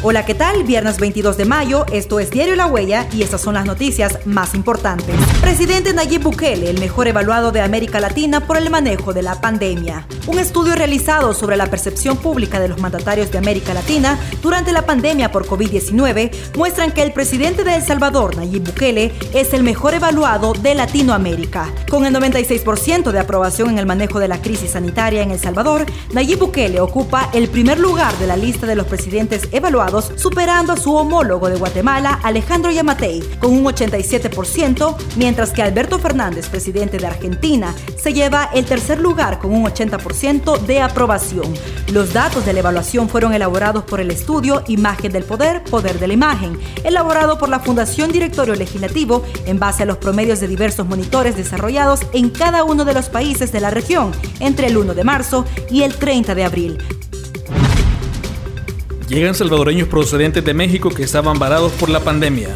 Hola, ¿qué tal? Viernes 22 de mayo, esto es Diario La Huella y estas son las noticias más importantes. Presidente Nayib Bukele, el mejor evaluado de América Latina por el manejo de la pandemia. Un estudio realizado sobre la percepción pública de los mandatarios de América Latina durante la pandemia por COVID-19 muestran que el presidente de El Salvador, Nayib Bukele, es el mejor evaluado de Latinoamérica. Con el 96% de aprobación en el manejo de la crisis sanitaria en El Salvador, Nayib Bukele ocupa el primer lugar de la lista de los presidentes evaluados superando a su homólogo de Guatemala, Alejandro Yamatei, con un 87%, mientras que Alberto Fernández, presidente de Argentina, se lleva el tercer lugar con un 80% de aprobación. Los datos de la evaluación fueron elaborados por el estudio Imagen del Poder, Poder de la Imagen, elaborado por la Fundación Directorio Legislativo en base a los promedios de diversos monitores desarrollados en cada uno de los países de la región entre el 1 de marzo y el 30 de abril. Llegan salvadoreños procedentes de México que estaban varados por la pandemia.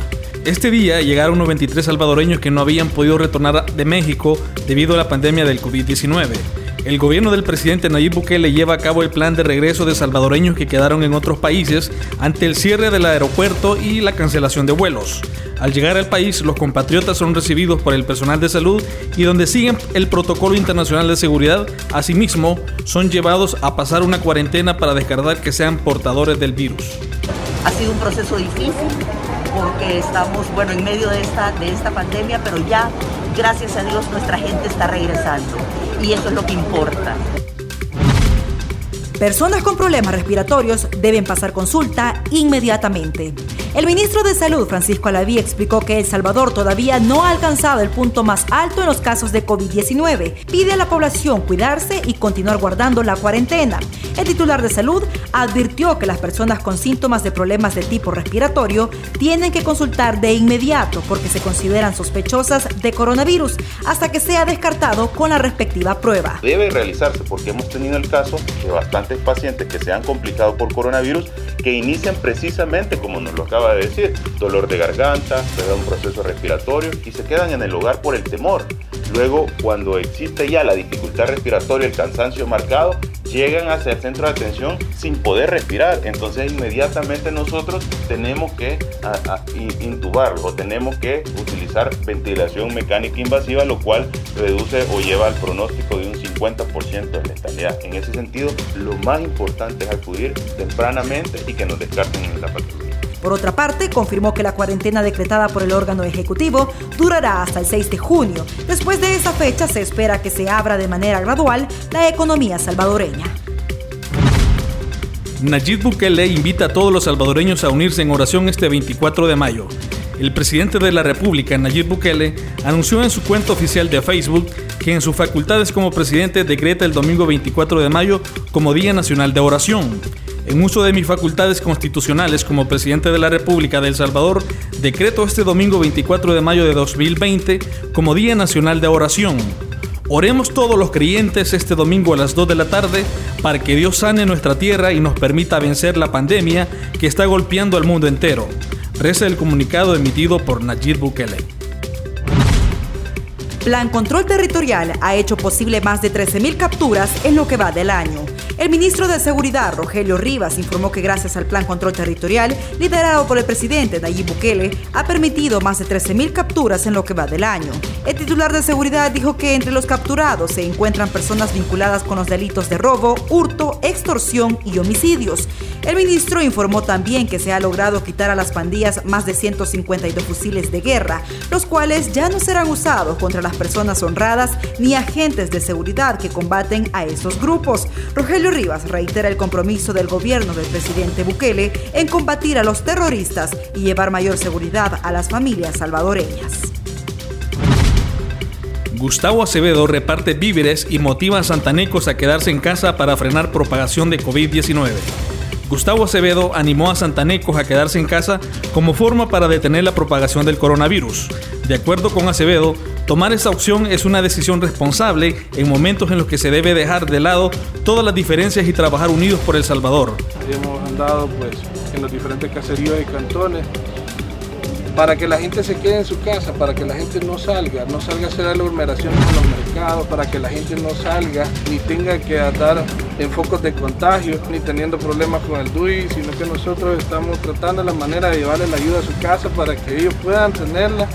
Este día llegaron 93 salvadoreños que no habían podido retornar de México debido a la pandemia del COVID-19. El gobierno del presidente Nayib Bukele lleva a cabo el plan de regreso de salvadoreños que quedaron en otros países ante el cierre del aeropuerto y la cancelación de vuelos. Al llegar al país, los compatriotas son recibidos por el personal de salud y donde siguen el protocolo internacional de seguridad, asimismo, son llevados a pasar una cuarentena para descartar que sean portadores del virus. Ha sido un proceso difícil porque estamos, bueno, en medio de esta, de esta pandemia, pero ya, gracias a Dios, nuestra gente está regresando y eso es lo que importa. Personas con problemas respiratorios deben pasar consulta inmediatamente. El ministro de Salud, Francisco Alaví, explicó que El Salvador todavía no ha alcanzado el punto más alto en los casos de COVID-19. Pide a la población cuidarse y continuar guardando la cuarentena. El titular de salud advirtió que las personas con síntomas de problemas de tipo respiratorio tienen que consultar de inmediato porque se consideran sospechosas de coronavirus hasta que sea descartado con la respectiva prueba. Debe realizarse porque hemos tenido el caso de bastantes pacientes que se han complicado por coronavirus que inician precisamente como nos lo acaba de decir, dolor de garganta, un proceso respiratorio y se quedan en el hogar por el temor. Luego, cuando existe ya la dificultad respiratoria, el cansancio marcado, llegan hacia el centro de atención sin poder respirar. Entonces inmediatamente nosotros tenemos que intubarlo o tenemos que utilizar ventilación mecánica invasiva, lo cual reduce o lleva al pronóstico de un 50% de letalidad. En ese sentido, lo más importante es acudir tempranamente y que nos descarten la patología. Por otra parte, confirmó que la cuarentena decretada por el órgano ejecutivo durará hasta el 6 de junio. Después de esa fecha se espera que se abra de manera gradual la economía salvadoreña. Nayib Bukele invita a todos los salvadoreños a unirse en oración este 24 de mayo. El presidente de la República, Nayib Bukele, anunció en su cuenta oficial de Facebook que en sus facultades como presidente decreta el domingo 24 de mayo como Día Nacional de Oración. En uso de mis facultades constitucionales como presidente de la República de El Salvador, decreto este domingo 24 de mayo de 2020 como Día Nacional de Oración. Oremos todos los creyentes este domingo a las 2 de la tarde para que Dios sane nuestra tierra y nos permita vencer la pandemia que está golpeando al mundo entero. Reza el comunicado emitido por Nayib Bukele. Plan Control Territorial ha hecho posible más de 13.000 capturas en lo que va del año. El ministro de Seguridad, Rogelio Rivas, informó que gracias al Plan Control Territorial, liderado por el presidente Nayib Bukele, ha permitido más de 13.000 capturas en lo que va del año. El titular de Seguridad dijo que entre los capturados se encuentran personas vinculadas con los delitos de robo, hurto, extorsión y homicidios. El ministro informó también que se ha logrado quitar a las pandillas más de 152 fusiles de guerra, los cuales ya no serán usados contra las personas honradas ni agentes de seguridad que combaten a esos grupos. Rogelio Rivas reitera el compromiso del gobierno del presidente Bukele en combatir a los terroristas y llevar mayor seguridad a las familias salvadoreñas. Gustavo Acevedo reparte víveres y motiva a santanecos a quedarse en casa para frenar propagación de COVID-19. Gustavo Acevedo animó a santanecos a quedarse en casa como forma para detener la propagación del coronavirus. De acuerdo con Acevedo, tomar esta opción es una decisión responsable en momentos en los que se debe dejar de lado todas las diferencias y trabajar unidos por El Salvador. Hemos andado pues en los diferentes caseríos y cantones para que la gente se quede en su casa, para que la gente no salga, no salga a hacer aglomeraciones en los mercados, para que la gente no salga ni tenga que dar en focos de contagio, ni teniendo problemas con el DUI, sino que nosotros estamos tratando la manera de llevarle la ayuda a su casa para que ellos puedan tenerla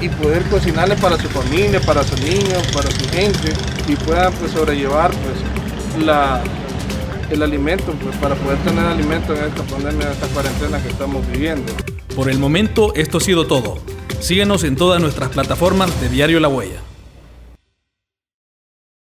y poder cocinarle para su familia, para sus niños, para su gente y puedan pues, sobrellevar pues, la, el alimento, pues, para poder tener alimento en esta pandemia, en esta cuarentena que estamos viviendo. Por el momento esto ha sido todo. Síguenos en todas nuestras plataformas de Diario La Huella.